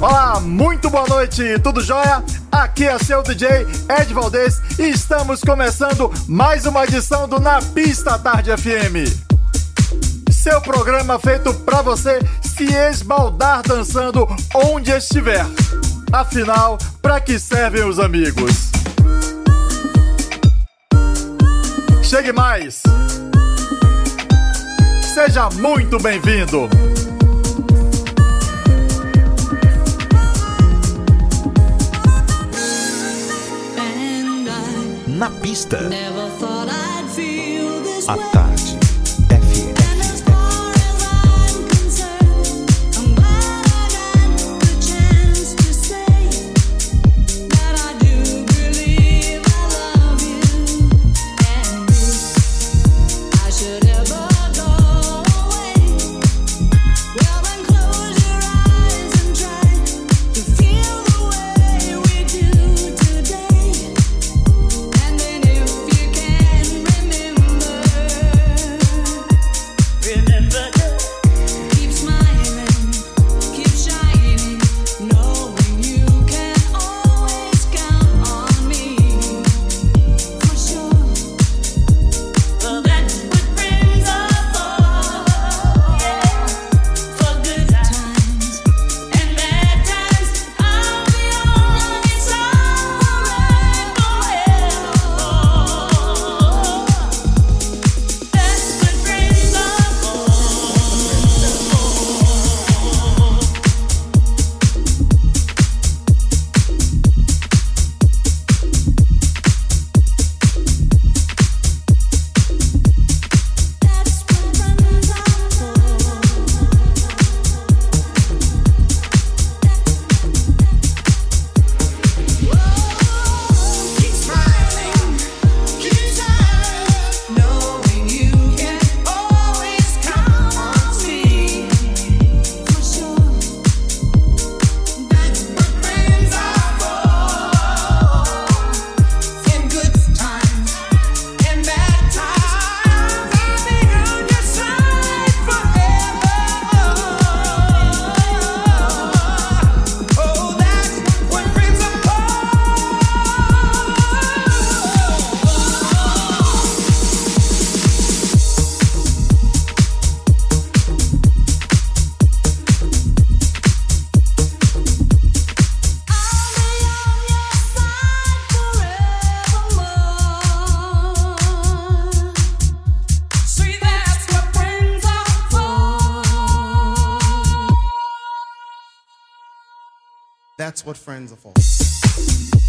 Olá, muito boa noite, tudo jóia? Aqui é seu DJ Ed Valdez e estamos começando mais uma edição do Na Pista Tarde FM. Seu programa feito pra você se esbaldar dançando onde estiver. Afinal, pra que servem os amigos? Chegue mais! Seja muito bem-vindo! Na pista. À That's what friends are for.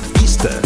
na.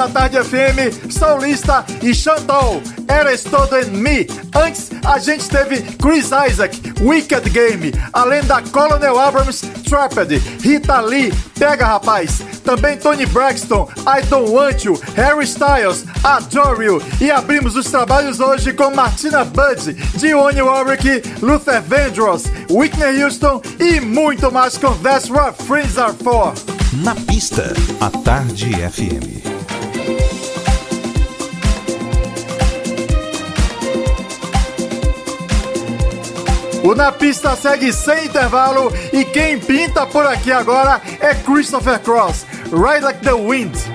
da Tarde FM, Solista e Chantal, Eras Todo em Me. Antes, a gente teve Chris Isaac, Wicked Game, além da Colonel Abrams, Trapped, Rita Lee, Pega Rapaz, também Tony Braxton, I Don't Want You, Harry Styles, Adore You. E abrimos os trabalhos hoje com Martina Budge, Dionne Warwick, Luther Vandross, Whitney Houston e muito mais com That's What Friends Are For. Na pista, a Tarde FM. O Na Pista segue sem intervalo e quem pinta por aqui agora é Christopher Cross, Ride Like the Wind.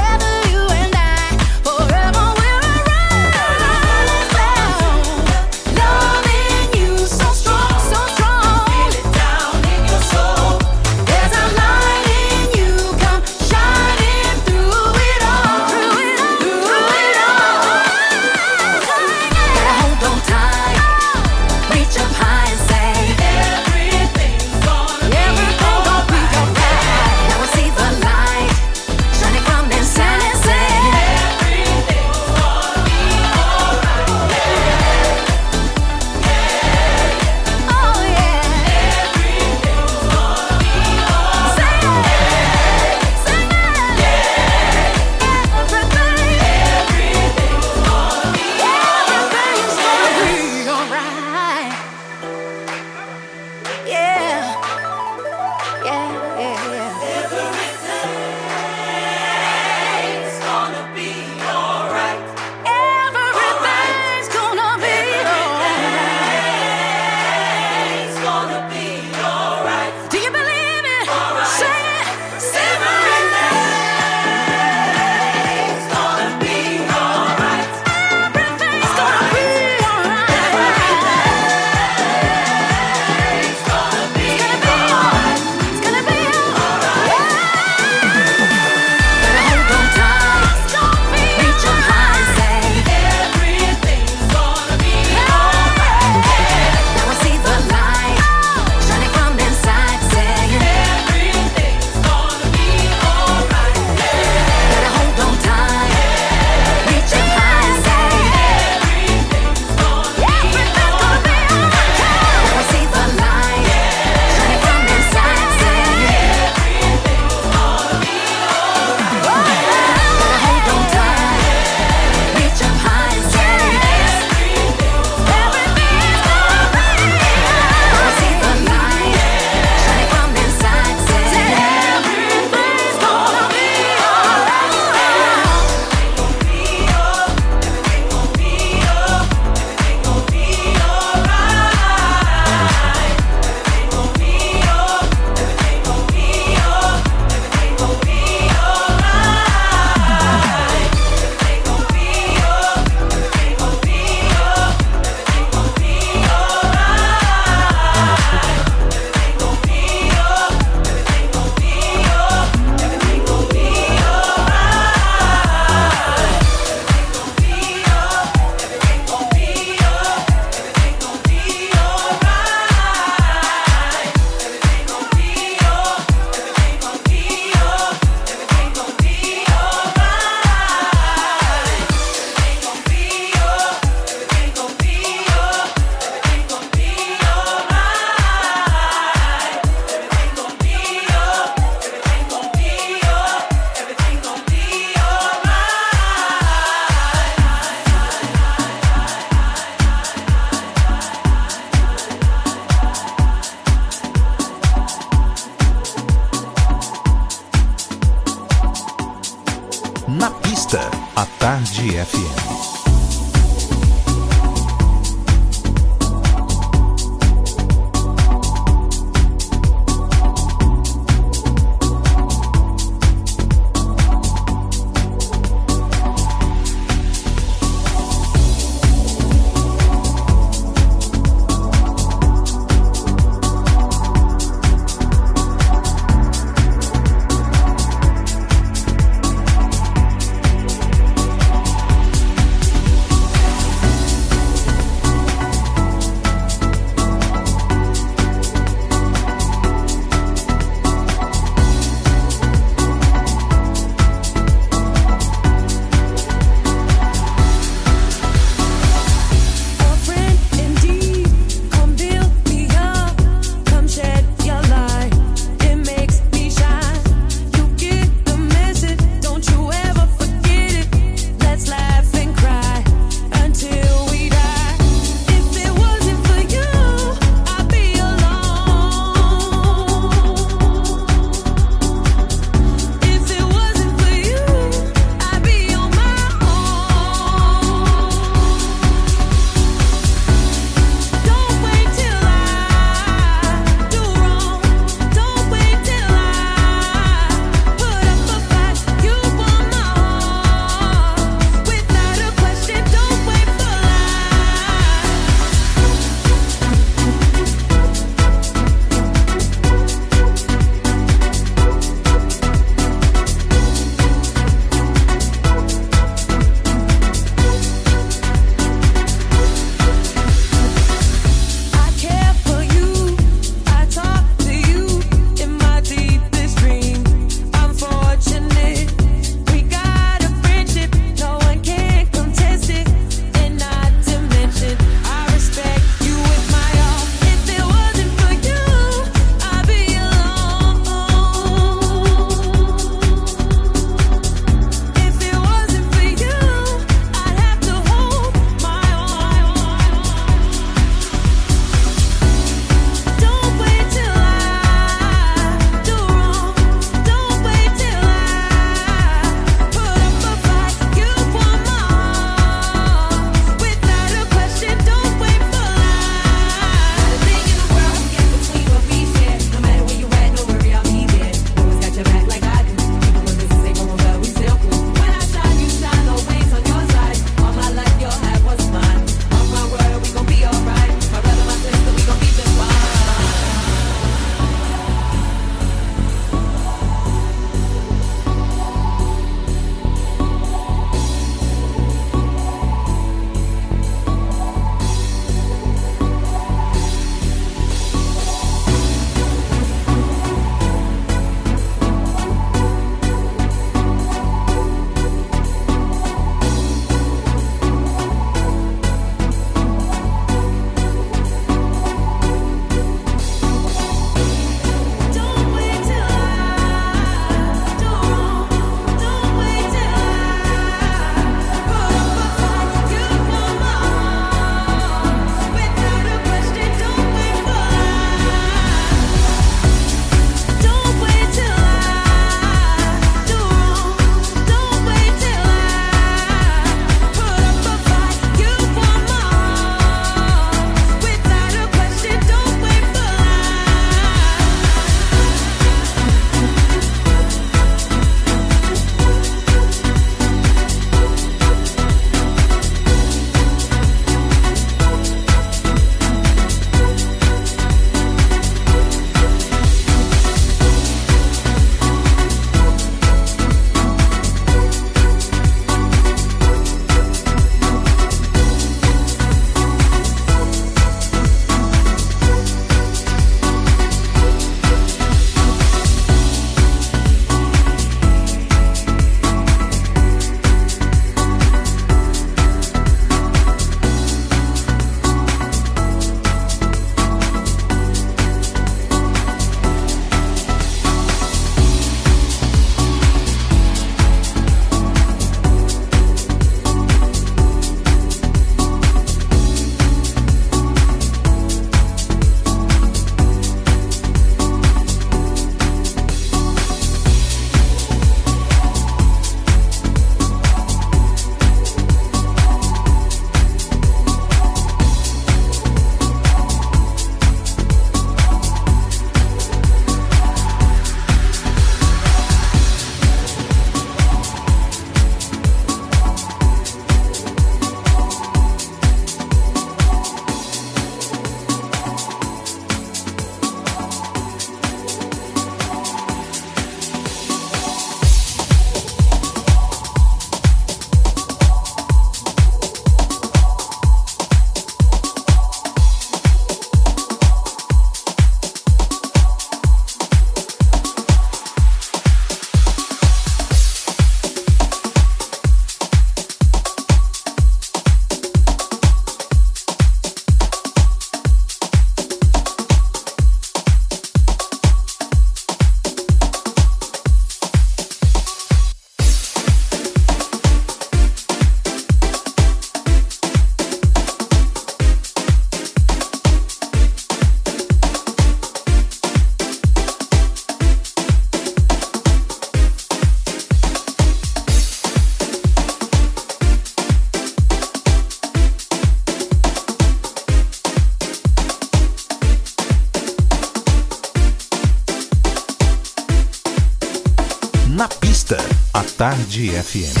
Energía 100.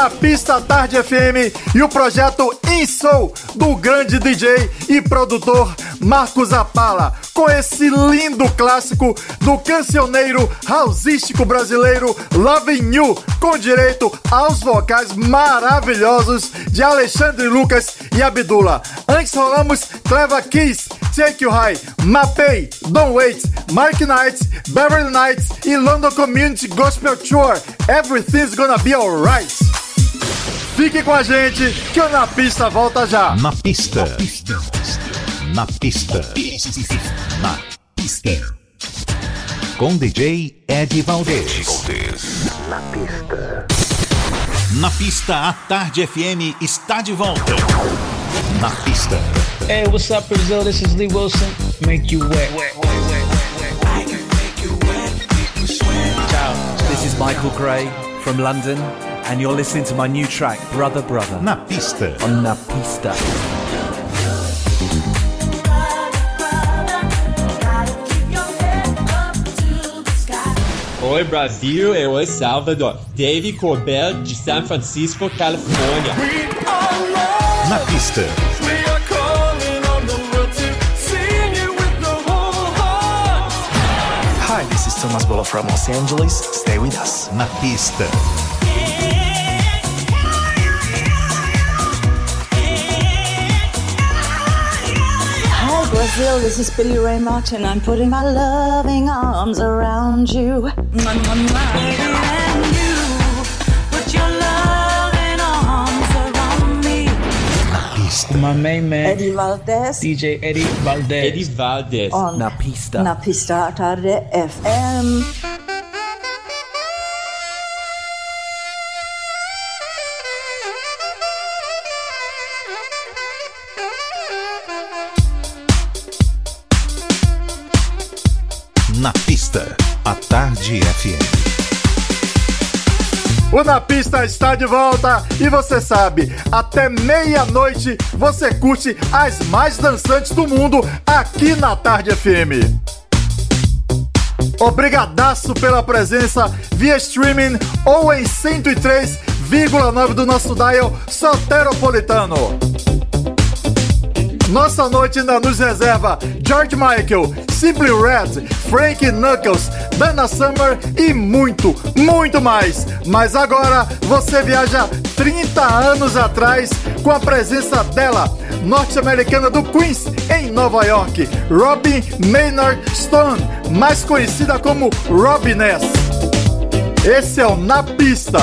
Na Pista Tarde FM e o projeto InSoul do grande DJ e produtor Marcos Apala, com esse lindo clássico do cancioneiro houseístico brasileiro Loving You, com direito aos vocais maravilhosos de Alexandre Lucas e Abdullah. Antes rolamos Clever Kiss, Take You High, Mapei, Don't Wait, Mark Knight, Beverly Knights e London Community Gospel Tour. Everything's gonna be alright. Fique com a gente que o Na Pista volta já. Na pista. Na pista. Na pista. Com DJ Ed Valdez. Na pista. Na pista, a Tarde FM está de volta. Na pista. Hey, what's up, Brazil? This is Lee Wilson. Make you wet. Ciao. This is Michael Gray from London, and you're listening to my new track, Brother Brother, Na pista. on La Pista. Oi Brasil, eu oi Salvador. Dave Corbell de San Francisco, Califórnia. Na pista. Hi, this is Thomas Bolo from Los Angeles. Stay with us. Na pista. Brazil, this is Billy Ray Martin. I'm putting my loving arms around you. And you put your loving arms around me. My main man, Eddie Valdez DJ Eddie Valdez. Eddie Valdez. on Na Pista. Na Pista Tarde FM. Na Pista está de volta e você sabe, até meia-noite você curte as mais dançantes do mundo aqui na Tarde FM. Obrigadaço pela presença via streaming ou em 103,9 do nosso dial soteropolitano. Nossa noite ainda nos reserva George Michael, Simply Red, Frank Knuckles, Dana Summer e muito, muito mais. Mas agora você viaja 30 anos atrás com a presença dela, norte-americana do Queens, em Nova York, Robin Maynard Stone, mais conhecida como Robin Ness. Esse é o Na Pista.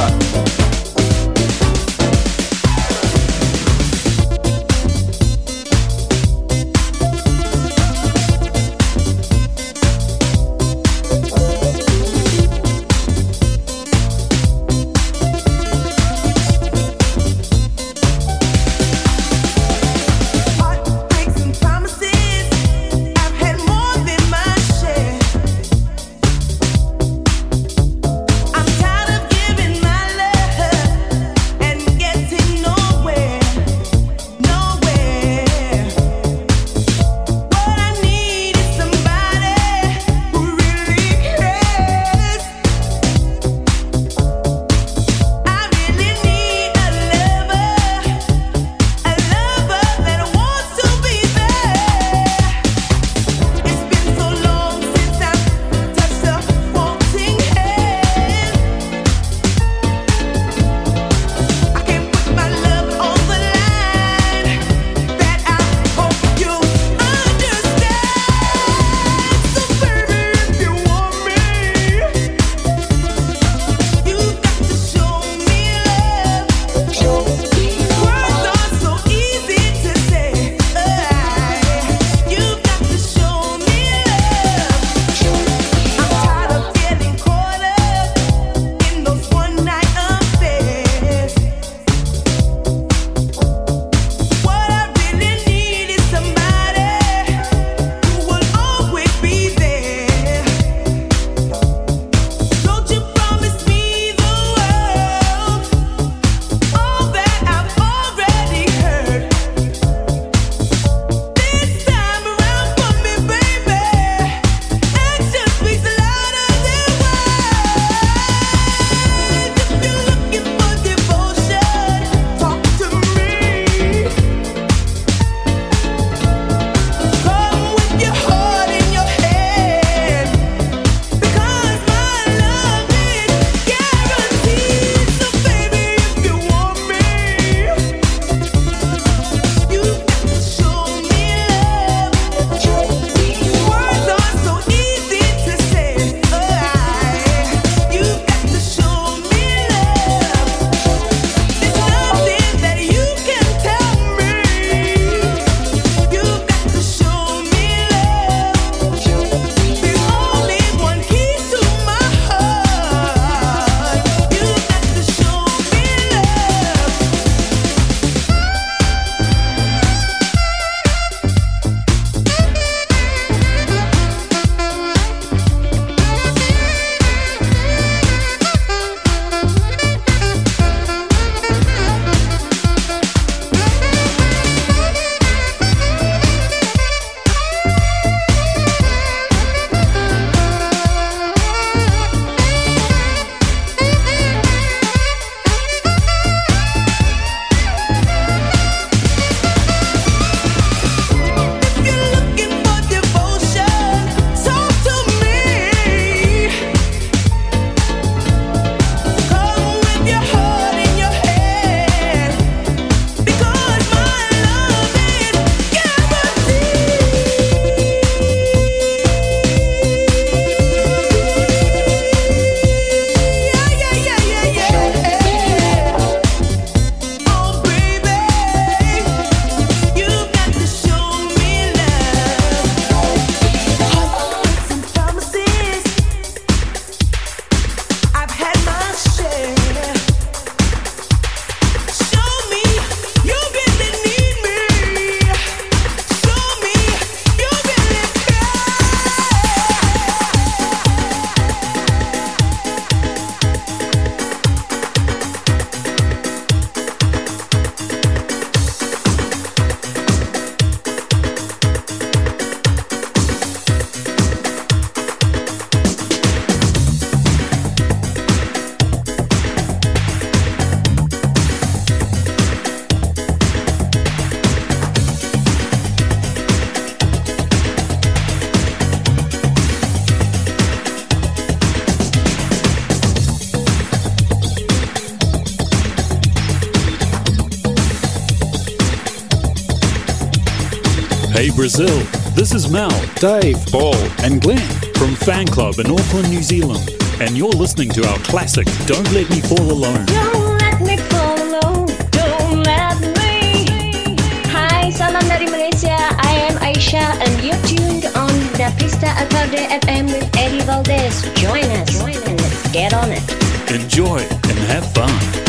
Brazil. This is Mel, Dave, Paul, and Glenn from Fan Club in Auckland, New Zealand. And you're listening to our classic Don't Let Me Fall Alone. Don't let me fall alone. Don't let me. Hai, salam dari Malaysia. I am Aisyah and you're tuned on the Pista Acorde FM with Eddie Valdez. Join us and let's get on it. Enjoy and have fun.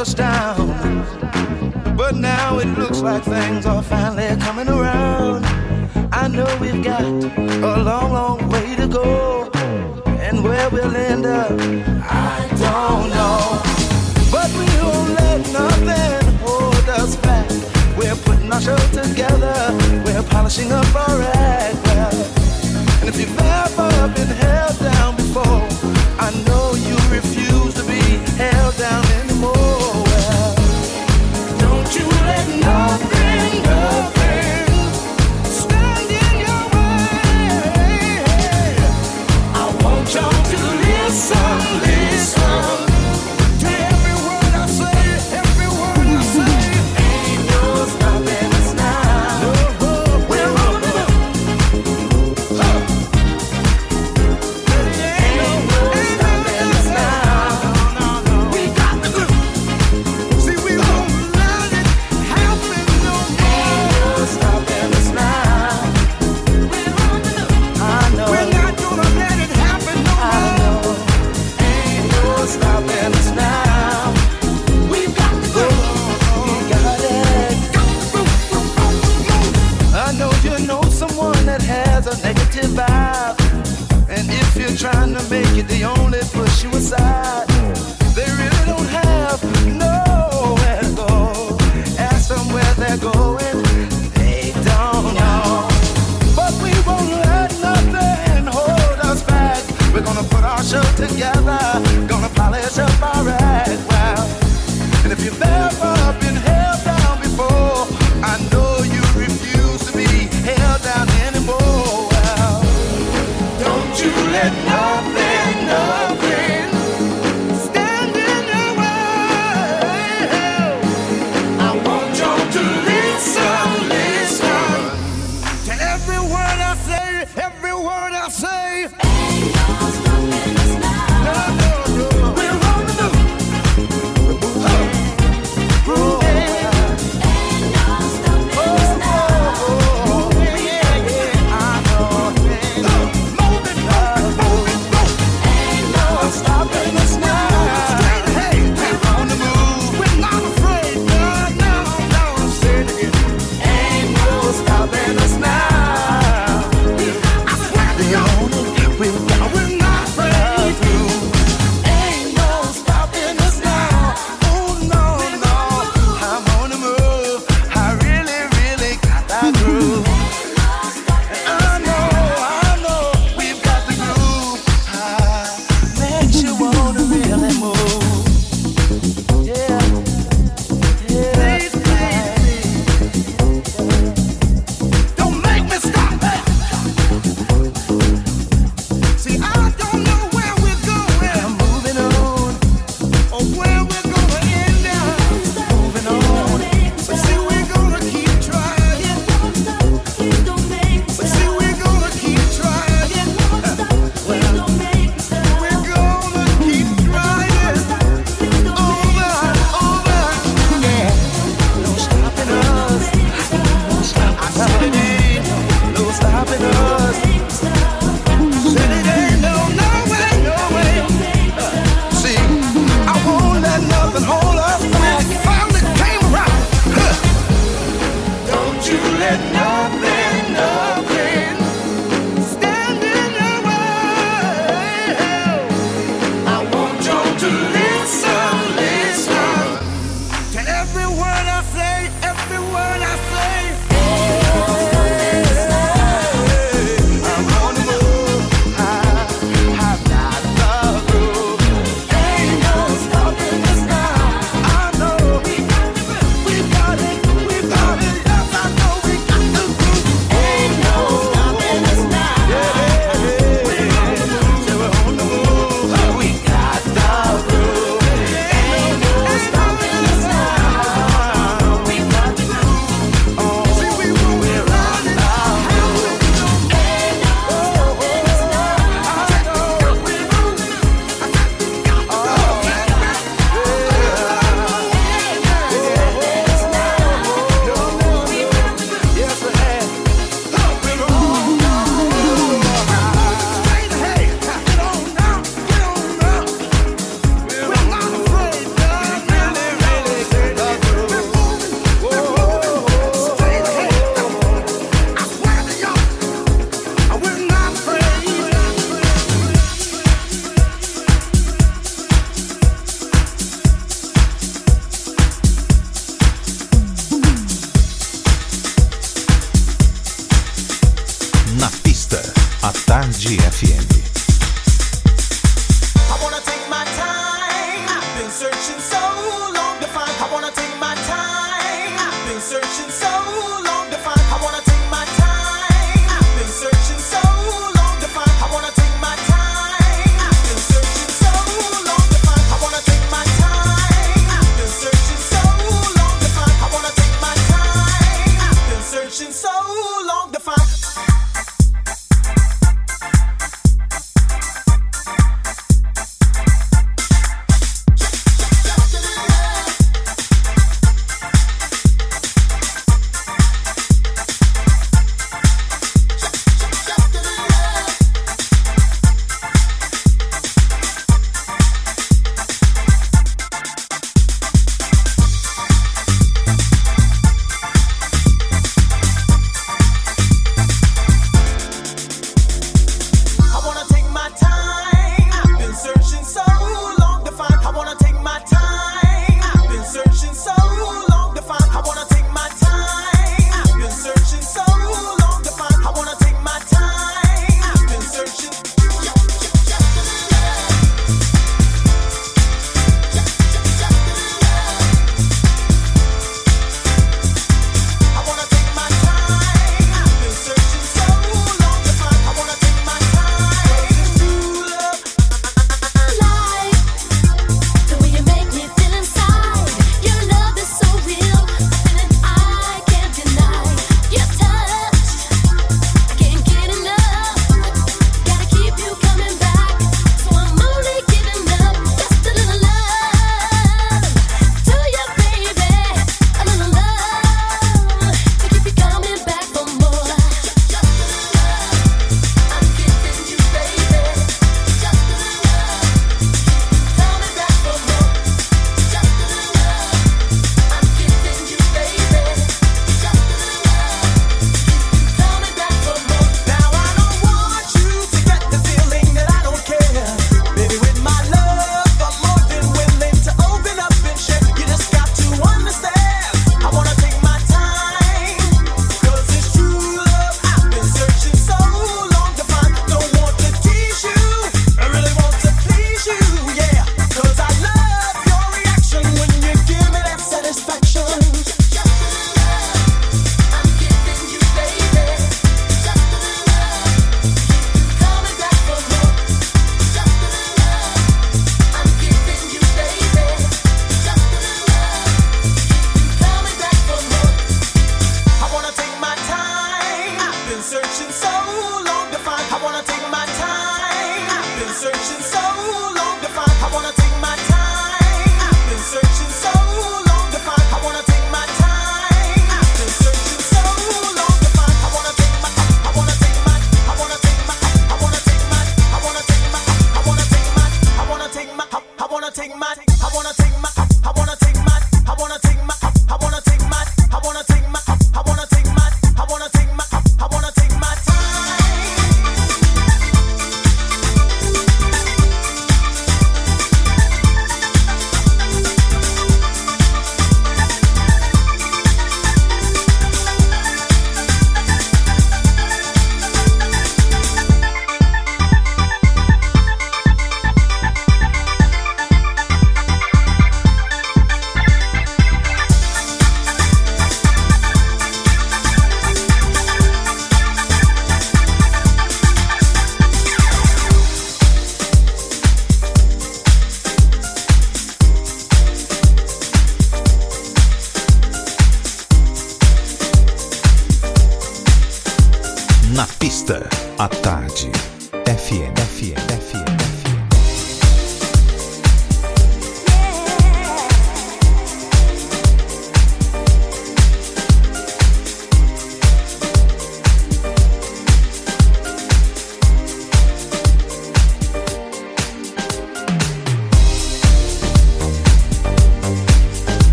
That's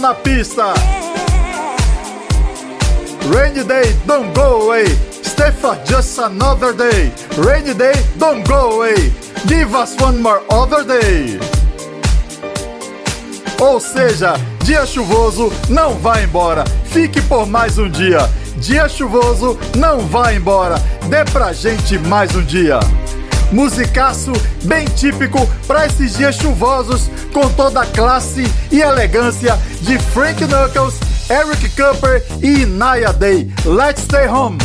Na pista. Rainy Day, don't go away. Stay for just another day. Rainy Day, don't go away. Give us one more other day. Ou seja, dia chuvoso, não vá embora. Fique por mais um dia. Dia chuvoso, não vá embora. Dê pra gente mais um dia musicaço bem típico para esses dias chuvosos com toda a classe e elegância de Frank Knuckles, Eric Cooper e Naya Day. Let's stay home.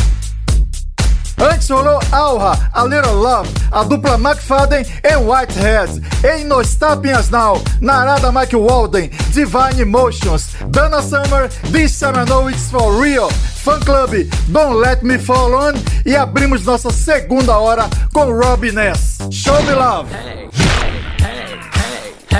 Antes rolou Alha, A Little Love, a dupla McFadden e Whitehead. Em Nos Tapinhas Now, Narada Mike Walden, Divine Emotions, Dana Summer, This I Know It's For Real, Fan Club, Don't Let Me Fall On e abrimos nossa segunda hora com Robbie Ness. Show Me Love.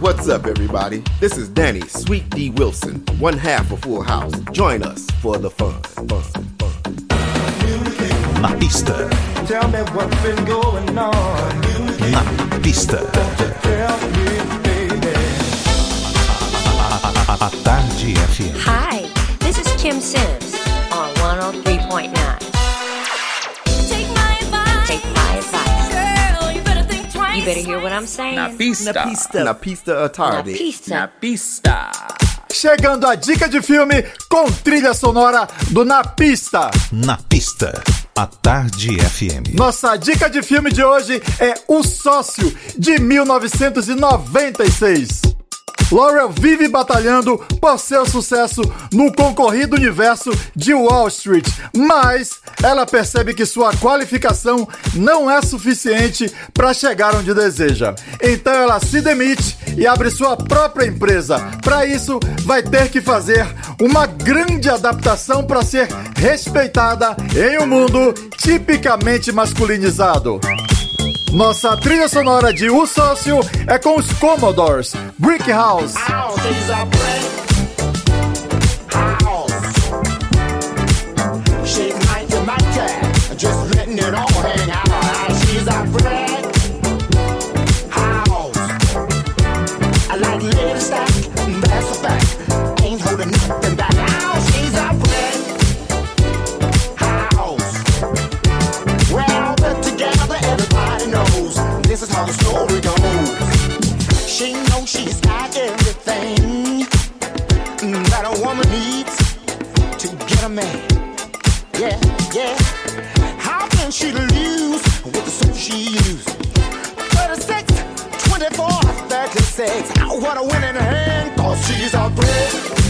what's up, everybody? This is Danny Sweet D Wilson, one half of Full House. Join us for the fun. fun, fun. Na pista, Tell me what's been going on. na pista. Tell me, baby. A, a Tarde FM. Hi, this is Kim Sims on 103.9. You better hear what I'm saying. Na pista. Na pista. Na pista à tarde. Na pista. Na pista. Chegando a dica de filme com trilha sonora do Na Pista. Na pista, a Tarde FM. Nossa dica de filme de hoje é O Sócio, de 1996. Laurel vive batalhando por seu sucesso no concorrido universo de Wall Street, mas ela percebe que sua qualificação não é suficiente para chegar onde deseja. Então ela se demite e abre sua própria empresa. Para isso, vai ter que fazer uma grande adaptação para ser respeitada em um mundo tipicamente masculinizado. Nossa trilha sonora de O Sócio é com os Commodores, Brick House. Just letting it all hang out. She's a brick man. Yeah, yeah. How can she lose with the soap she used? 36, 24, 36. What a winning hand, cause she's a brick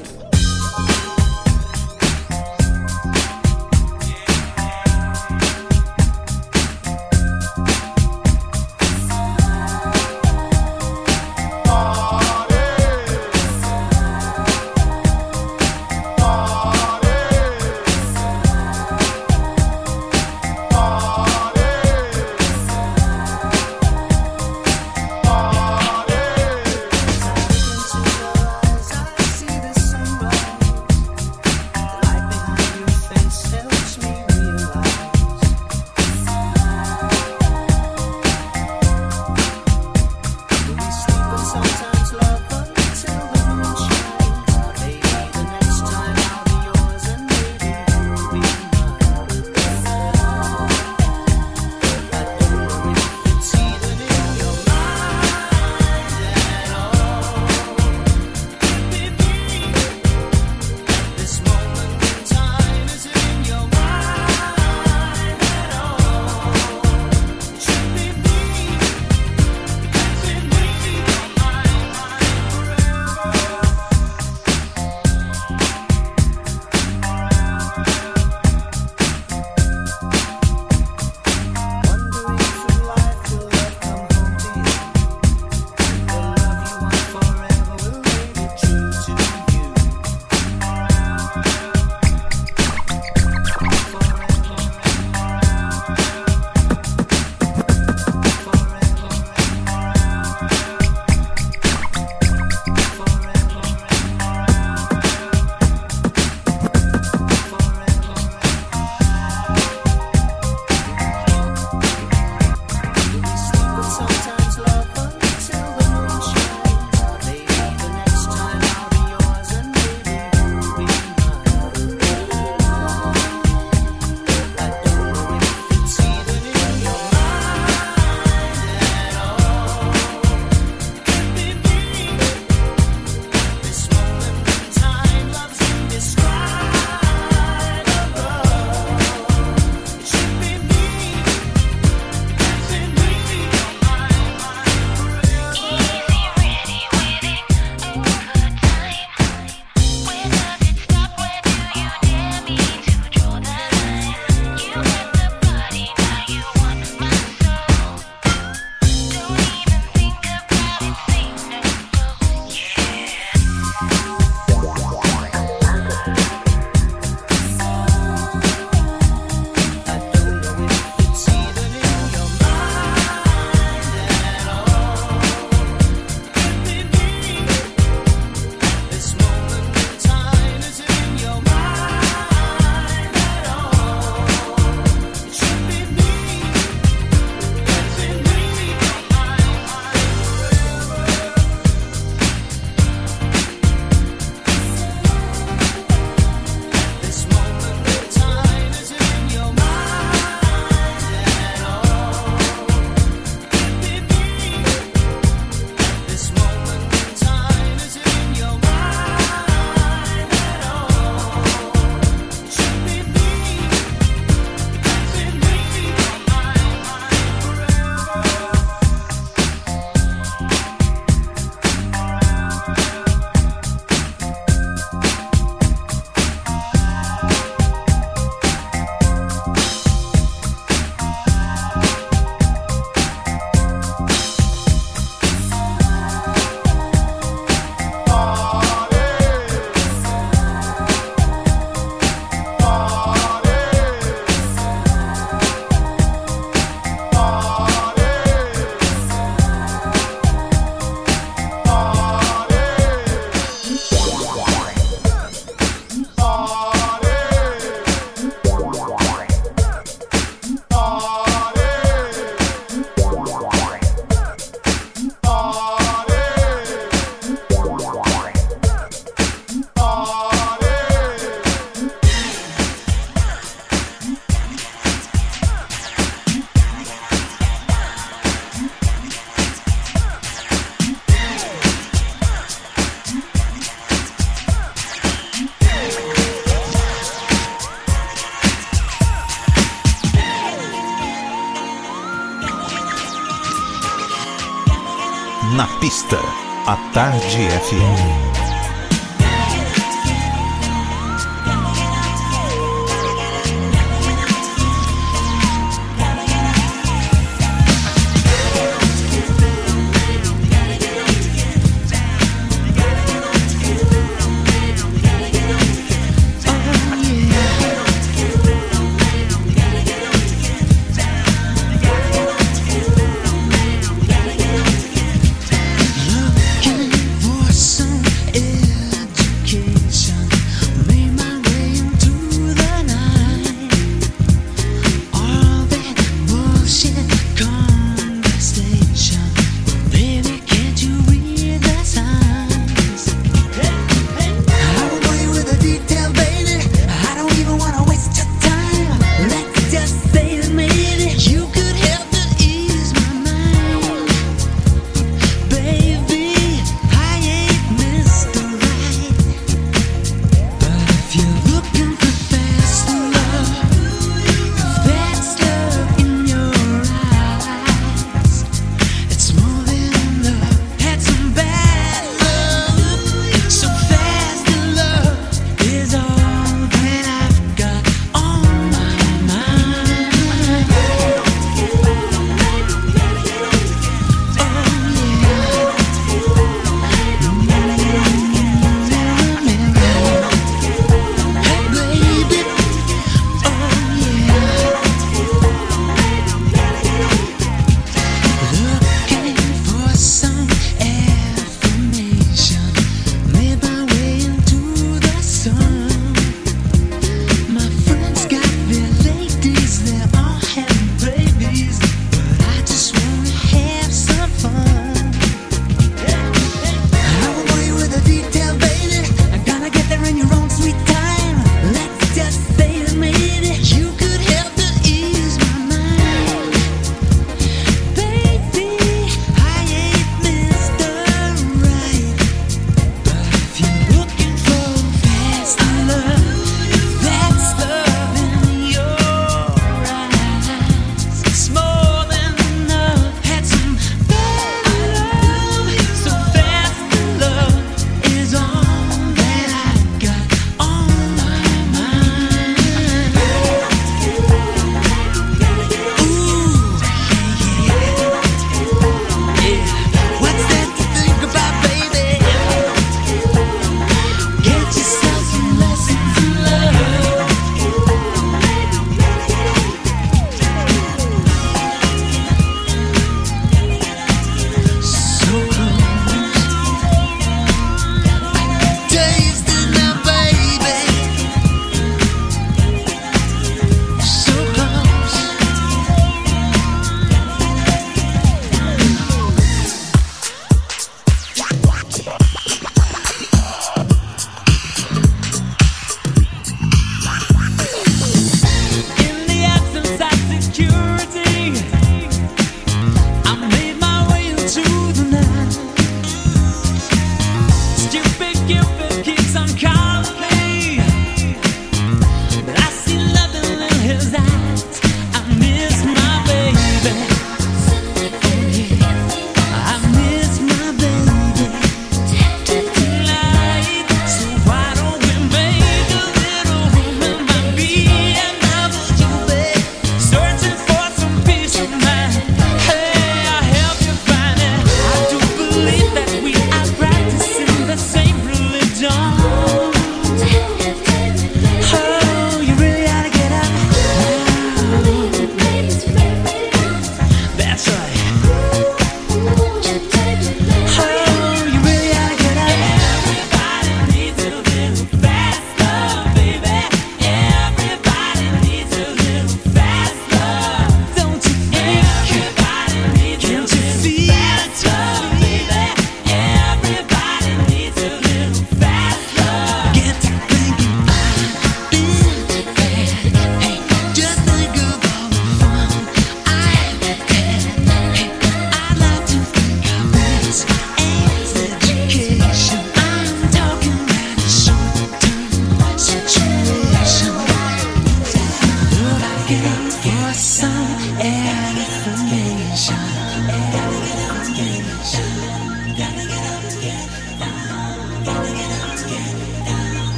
Tarde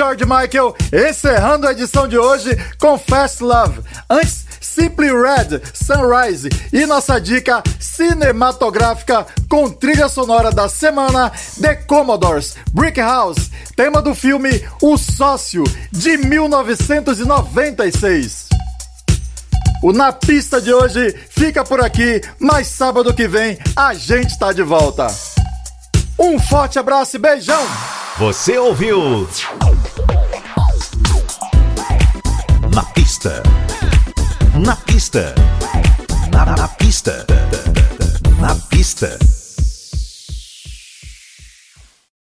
George Michael encerrando a edição de hoje com Fast Love. Antes, Simply Red, Sunrise e nossa dica cinematográfica com trilha sonora da semana The Commodores, Brick House, tema do filme O Sócio de 1996. O Na Pista de hoje fica por aqui, mas sábado que vem a gente tá de volta. Um forte abraço e beijão! Você ouviu? Na pista. Na, na pista. Na pista.